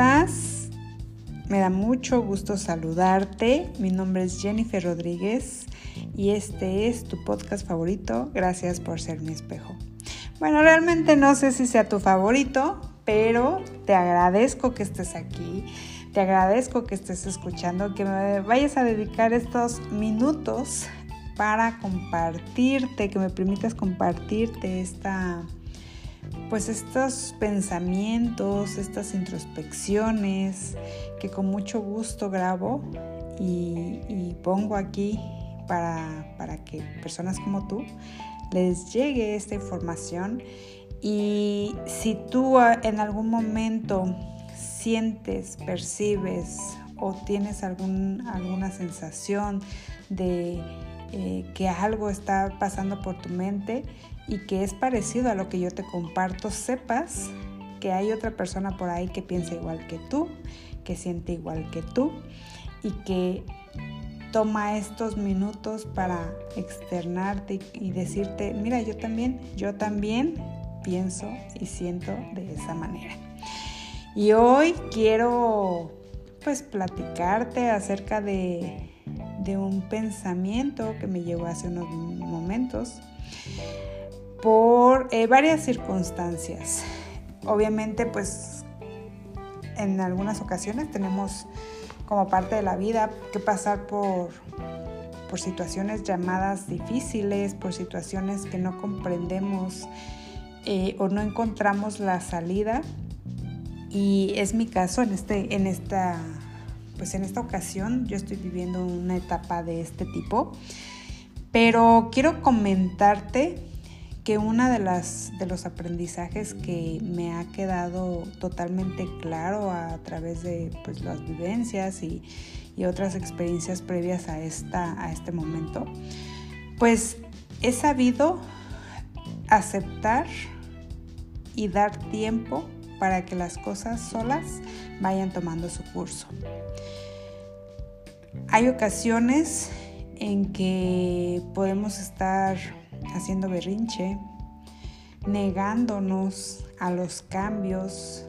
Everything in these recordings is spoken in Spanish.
Me da mucho gusto saludarte. Mi nombre es Jennifer Rodríguez y este es tu podcast favorito. Gracias por ser mi espejo. Bueno, realmente no sé si sea tu favorito, pero te agradezco que estés aquí. Te agradezco que estés escuchando, que me vayas a dedicar estos minutos para compartirte, que me permitas compartirte esta pues estos pensamientos, estas introspecciones que con mucho gusto grabo y, pongo aquí para, para que personas como tú les llegue esta información. Y si tú en algún momento sientes, percibes o tienes algún, alguna sensación de eh, que algo está pasando por tu mente y que es parecido a lo que yo te comparto, sepas que hay otra persona por ahí que piensa igual que tú, que siente igual que tú y que toma estos minutos para externarte y decirte, mira, yo también, yo también pienso y siento de esa manera. Y hoy quiero pues platicarte acerca de de un pensamiento que me llegó hace unos momentos por eh, varias circunstancias. Obviamente, pues en algunas ocasiones tenemos como parte de la vida que pasar por, por situaciones llamadas difíciles, por situaciones que no comprendemos eh, o no encontramos la salida. Y es mi caso en, este, en esta pues en esta ocasión yo estoy viviendo una etapa de este tipo, pero quiero comentarte que una de las de los aprendizajes que me ha quedado totalmente claro a través de pues, las vivencias y, y, otras experiencias previas a, esta, a este momento, pues he sabido aceptar y dar tiempo para que las cosas solas vayan tomando su curso. Hay ocasiones en que podemos estar haciendo berrinche, negándonos a los cambios,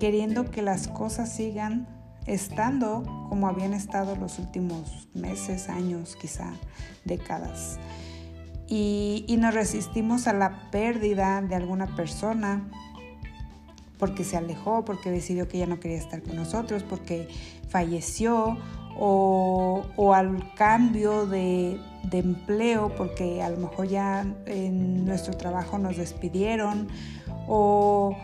queriendo que las cosas sigan estando como habían estado los últimos meses, años, quizá décadas. Y, nos resistimos a la pérdida de alguna persona porque se alejó, porque decidió que ya no quería estar con nosotros, porque falleció o, al cambio de, empleo porque a lo mejor ya en nuestro trabajo nos despidieron o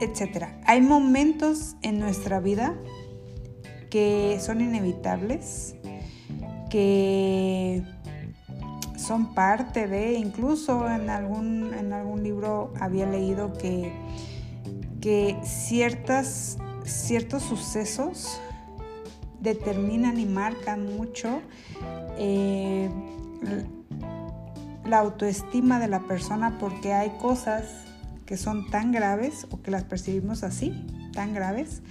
etcétera. Hay momentos en nuestra vida que son inevitables, que son parte de, incluso en algún, en algún libro había leído que, que ciertas, ciertos sucesos determinan y marcan mucho eh, la autoestima de la persona porque hay cosas que son tan graves o que las percibimos así, tan graves,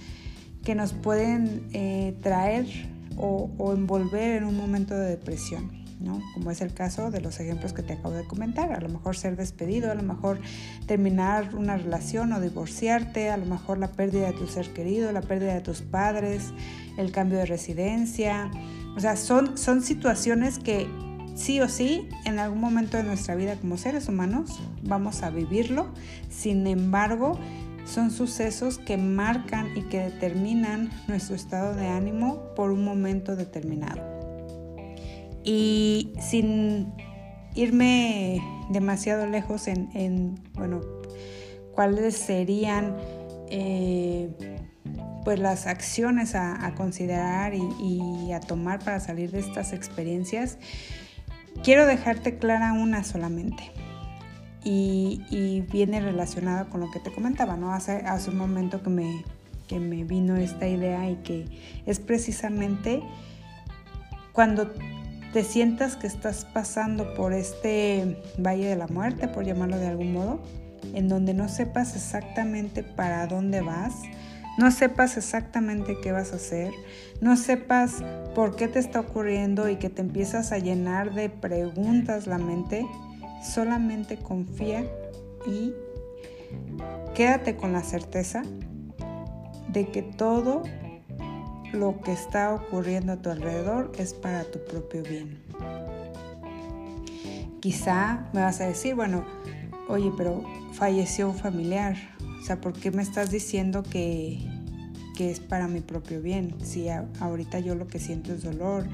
que nos pueden eh, traer o, o envolver en un momento de depresión. Como es el caso de los ejemplos que te acabo de comentar. A lo mejor ser despedido, a lo mejor terminar una relación o divorciarte, a lo mejor la pérdida de tu ser querido, la pérdida de tus padres, el cambio de residencia. O sea, son, son situaciones que sí o sí en algún momento de nuestra vida como seres humanos vamos a vivirlo. Sin embargo, son sucesos que marcan y que determinan nuestro estado de ánimo por un momento determinado. Y sin irme demasiado lejos en, bueno, cuáles serían eh, pues las acciones a, considerar y, a tomar para salir de estas experiencias, quiero dejarte clara una solamente. Y, viene relacionada con lo que te comentaba, ¿no? Hace, hace un momento que me, que me vino esta idea y que es precisamente cuando te sientas que estás pasando por este valle de la muerte, por llamarlo de algún modo, en donde no sepas exactamente para dónde vas, no sepas exactamente qué vas a hacer, no sepas por qué te está ocurriendo y que te empiezas a llenar de preguntas la mente, solamente confía y quédate con la certeza de que todo lo que está ocurriendo a tu alrededor es para tu propio bien. Quizá me vas a decir, bueno, oye, pero falleció un familiar. O sea, ¿por qué me estás diciendo que, que es para mi propio bien? Si ahorita yo lo que siento es dolor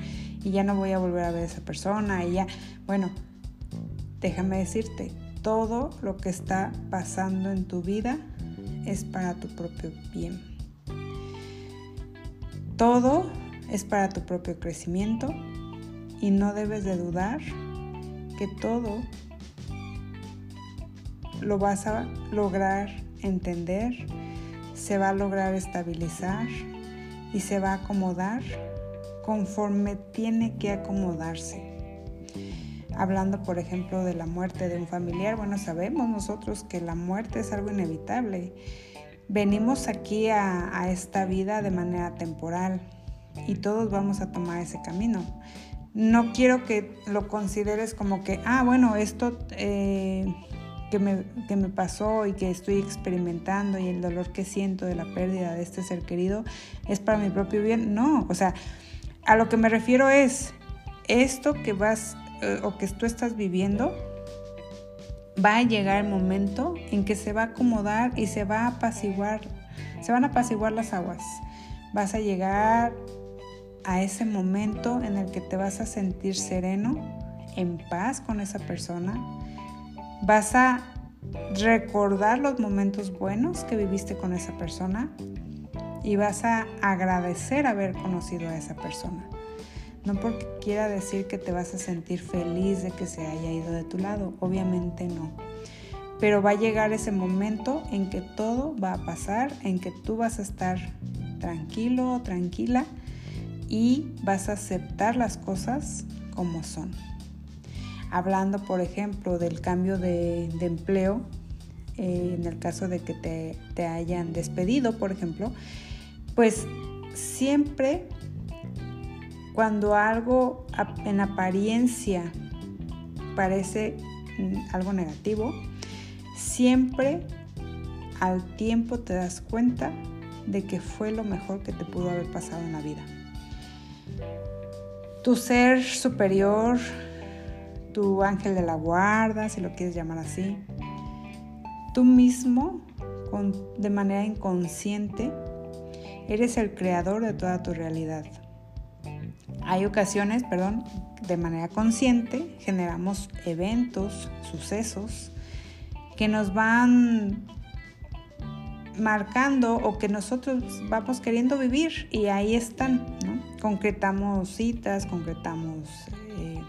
y ya no voy a volver a ver a esa persona y ya, bueno, déjame decirte, todo lo que está pasando en tu vida es para tu propio bien. Todo es para tu propio crecimiento y no debes de dudar que todo lo vas a lograr entender, se va a lograr estabilizar y se va a acomodar conforme tiene que acomodarse. Hablando, por ejemplo, de la muerte de un familiar, bueno, sabemos nosotros que la muerte es algo inevitable. Venimos aquí a, esta vida de manera temporal y todos vamos a tomar ese camino. No quiero que lo consideres como que, ah, bueno, esto eh, que, me, que me pasó y que estoy experimentando y el dolor que siento de la pérdida de este ser querido es para mi propio bien. No, o sea, a lo que me refiero es, esto que vas eh, o que tú estás viviendo, va a llegar el momento en que se va a acomodar y se va a apaciguar, se van a apaciguar las aguas. Vas a llegar a ese momento en el que te vas a sentir sereno, en paz con esa persona. Vas a recordar los momentos buenos que viviste con esa persona y vas a agradecer haber conocido a esa persona. No porque quiera decir que te vas a sentir feliz de que se haya ido de tu lado, obviamente no. Pero va a llegar ese momento en que todo va a pasar, en que tú vas a estar tranquilo tranquila y vas a aceptar las cosas como son. Hablando, por ejemplo, del cambio de, empleo, eh, en el caso de que te, te hayan despedido, por ejemplo, pues siempre cuando algo en apariencia parece mm, algo negativo, siempre al tiempo te das cuenta de que fue lo mejor que te pudo haber pasado en la vida. Tu ser superior, tu ángel de la guarda, si lo quieres llamar así, tú mismo, de manera inconsciente, eres el creador de toda tu realidad. Hay ocasiones, perdón, de manera consciente generamos eventos, sucesos que nos van marcando o que nosotros vamos queriendo vivir y ahí están, ¿no? Concretamos citas, concretamos, eh,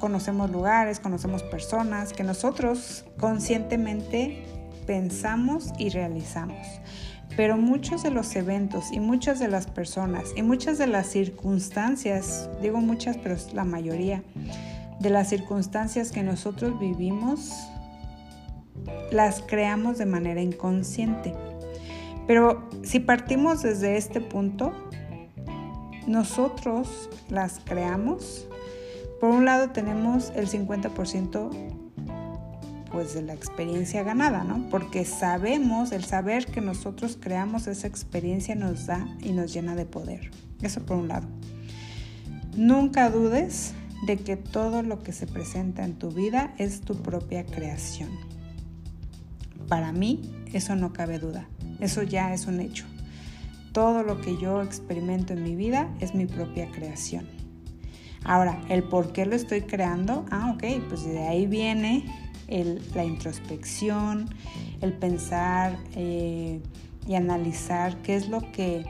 conocemos lugares, conocemos personas que nosotros conscientemente pensamos y realizamos. Pero muchos de los eventos y muchas de las personas y muchas de las circunstancias, digo muchas, pero es la mayoría, de las circunstancias que nosotros vivimos, las creamos de manera inconsciente. Pero si partimos desde este punto, nosotros las creamos. Por un lado tenemos el 50% pues de la experiencia ganada, ¿no? Porque sabemos, el saber que nosotros creamos esa experiencia nos da y nos llena de poder. Eso por un lado. Nunca dudes de que todo lo que se presenta en tu vida es tu propia creación. Para mí eso no cabe duda, eso ya es un hecho. Todo lo que yo experimento en mi vida es mi propia creación. Ahora, el por qué lo estoy creando, ah, ok, pues de ahí viene la introspección, el pensar eh, y analizar qué es lo que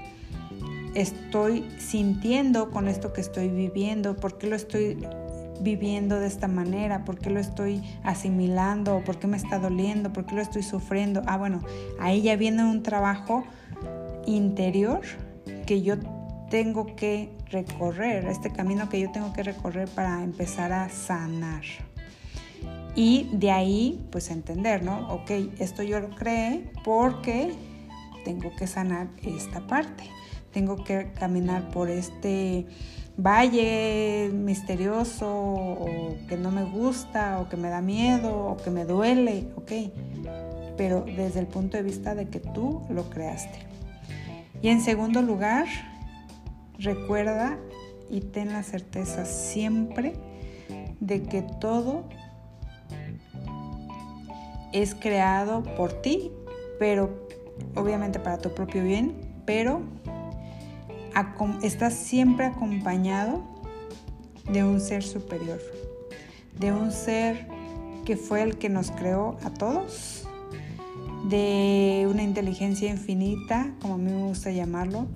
estoy sintiendo con esto que estoy viviendo, por qué lo estoy viviendo de esta manera, por qué lo estoy asimilando, por qué me está doliendo, por qué lo estoy sufriendo. Ah, bueno, ahí ya viene un trabajo interior que yo tengo que recorrer, este camino que yo tengo que recorrer para empezar a sanar. Y de ahí, pues entender, ¿no? Ok, esto yo lo creé porque tengo que sanar esta parte. Tengo que caminar por este valle misterioso o que no me gusta o que me da miedo o que me duele, ok. pero desde el punto de vista de que tú lo creaste. Y en segundo lugar, recuerda y ten la certeza siempre de que todo es creado por ti, pero obviamente para tu propio bien, pero estás siempre acompañado de un ser superior, de un ser que fue el que nos creó a todos, de una inteligencia infinita, como a mí me gusta llamarlo,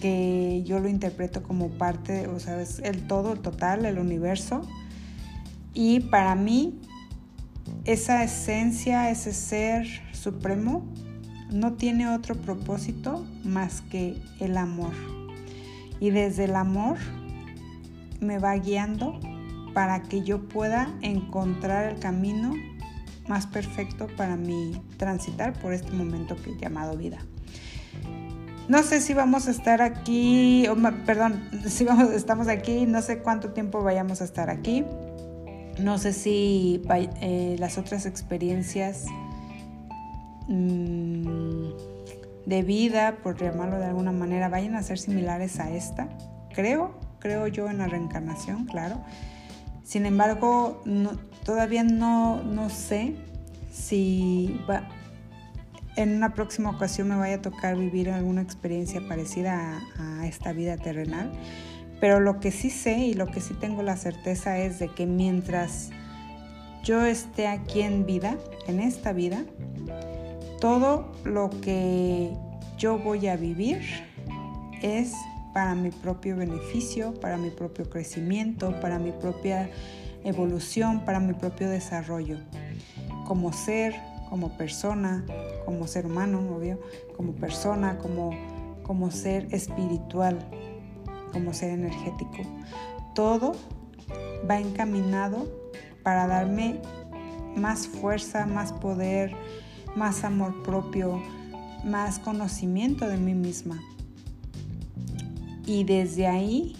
que yo lo interpreto como parte, o sea, es el todo, el total, el universo. Y para mí, esa esencia, ese ser supremo, no tiene otro propósito más que el amor. Y desde el amor me va guiando para que yo pueda encontrar el camino más perfecto para mi transitar por este momento que he llamado vida. No sé si vamos a estar aquí, perdón, si vamos, estamos aquí, no sé cuánto tiempo vayamos a estar aquí. No sé si eh, las otras experiencias mm, de vida, por llamarlo de alguna manera, vayan a ser similares a esta. Creo, creo yo en la reencarnación, claro. Sin embargo, todavía no, no sé si en una próxima ocasión me vaya a tocar vivir alguna experiencia parecida a, esta vida terrenal. Pero lo que sí sé y lo que sí tengo la certeza es de que mientras yo esté aquí en vida, en esta vida, todo lo que yo voy a vivir es para mi propio beneficio, para mi propio crecimiento, para mi propia evolución, para mi propio desarrollo. Como ser, como persona, como ser humano, obvio, como persona, como, como ser espiritual, como ser energético. Todo va encaminado para darme más fuerza, más poder, más amor propio, más conocimiento de mí misma. Y desde ahí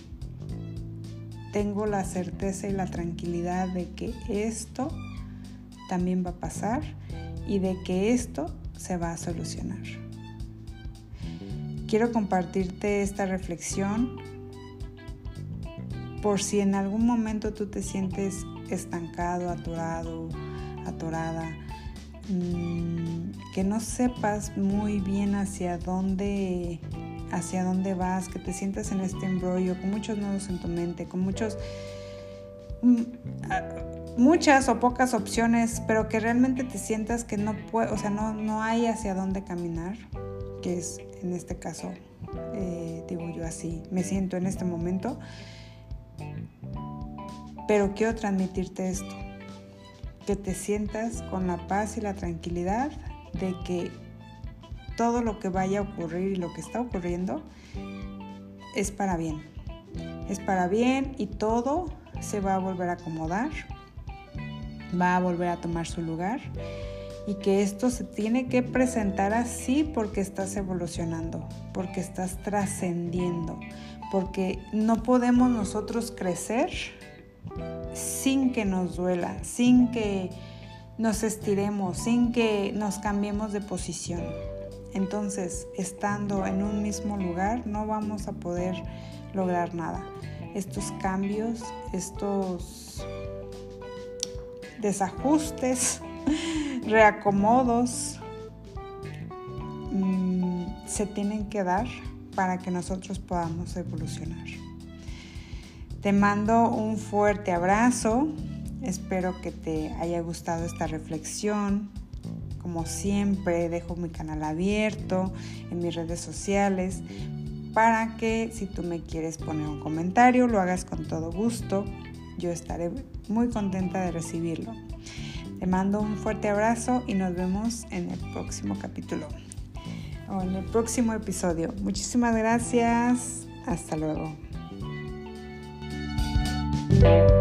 tengo la certeza y la tranquilidad de que esto también va a pasar y de que esto se va a solucionar. Quiero compartirte esta reflexión por si en algún momento tú te sientes estancado, atorado, atorada, mm, que no sepas muy bien hacia dónde hacia dónde vas, que te sientas en este embrollo con muchos nodos en tu mente, con muchos mm, muchas o pocas opciones, pero que realmente te sientas que no puede, o sea, no, no hay hacia dónde caminar, que es en este caso, eh, digo yo así, me siento en este momento. Pero quiero transmitirte esto, que te sientas con la paz y la tranquilidad de que todo lo que vaya a ocurrir y lo que está ocurriendo es para bien. Es para bien y todo se va a volver a acomodar va a volver a tomar su lugar y que esto se tiene que presentar así porque estás evolucionando, porque estás trascendiendo, porque no podemos nosotros crecer sin que nos duela, sin que nos estiremos, sin que nos cambiemos de posición. Entonces, estando en un mismo lugar, no vamos a poder lograr nada. Estos cambios, estos desajustes, reacomodos mm, se tienen que dar para que nosotros podamos evolucionar. Te mando un fuerte abrazo. Espero que te haya gustado esta reflexión. Como siempre, dejo mi canal abierto en mis redes sociales para que si tú me quieres poner un comentario, lo hagas con todo gusto yo estaré muy contenta de recibirlo. Te mando un fuerte abrazo y nos vemos en el próximo capítulo o en el próximo episodio. Muchísimas gracias. Hasta luego. Thank you.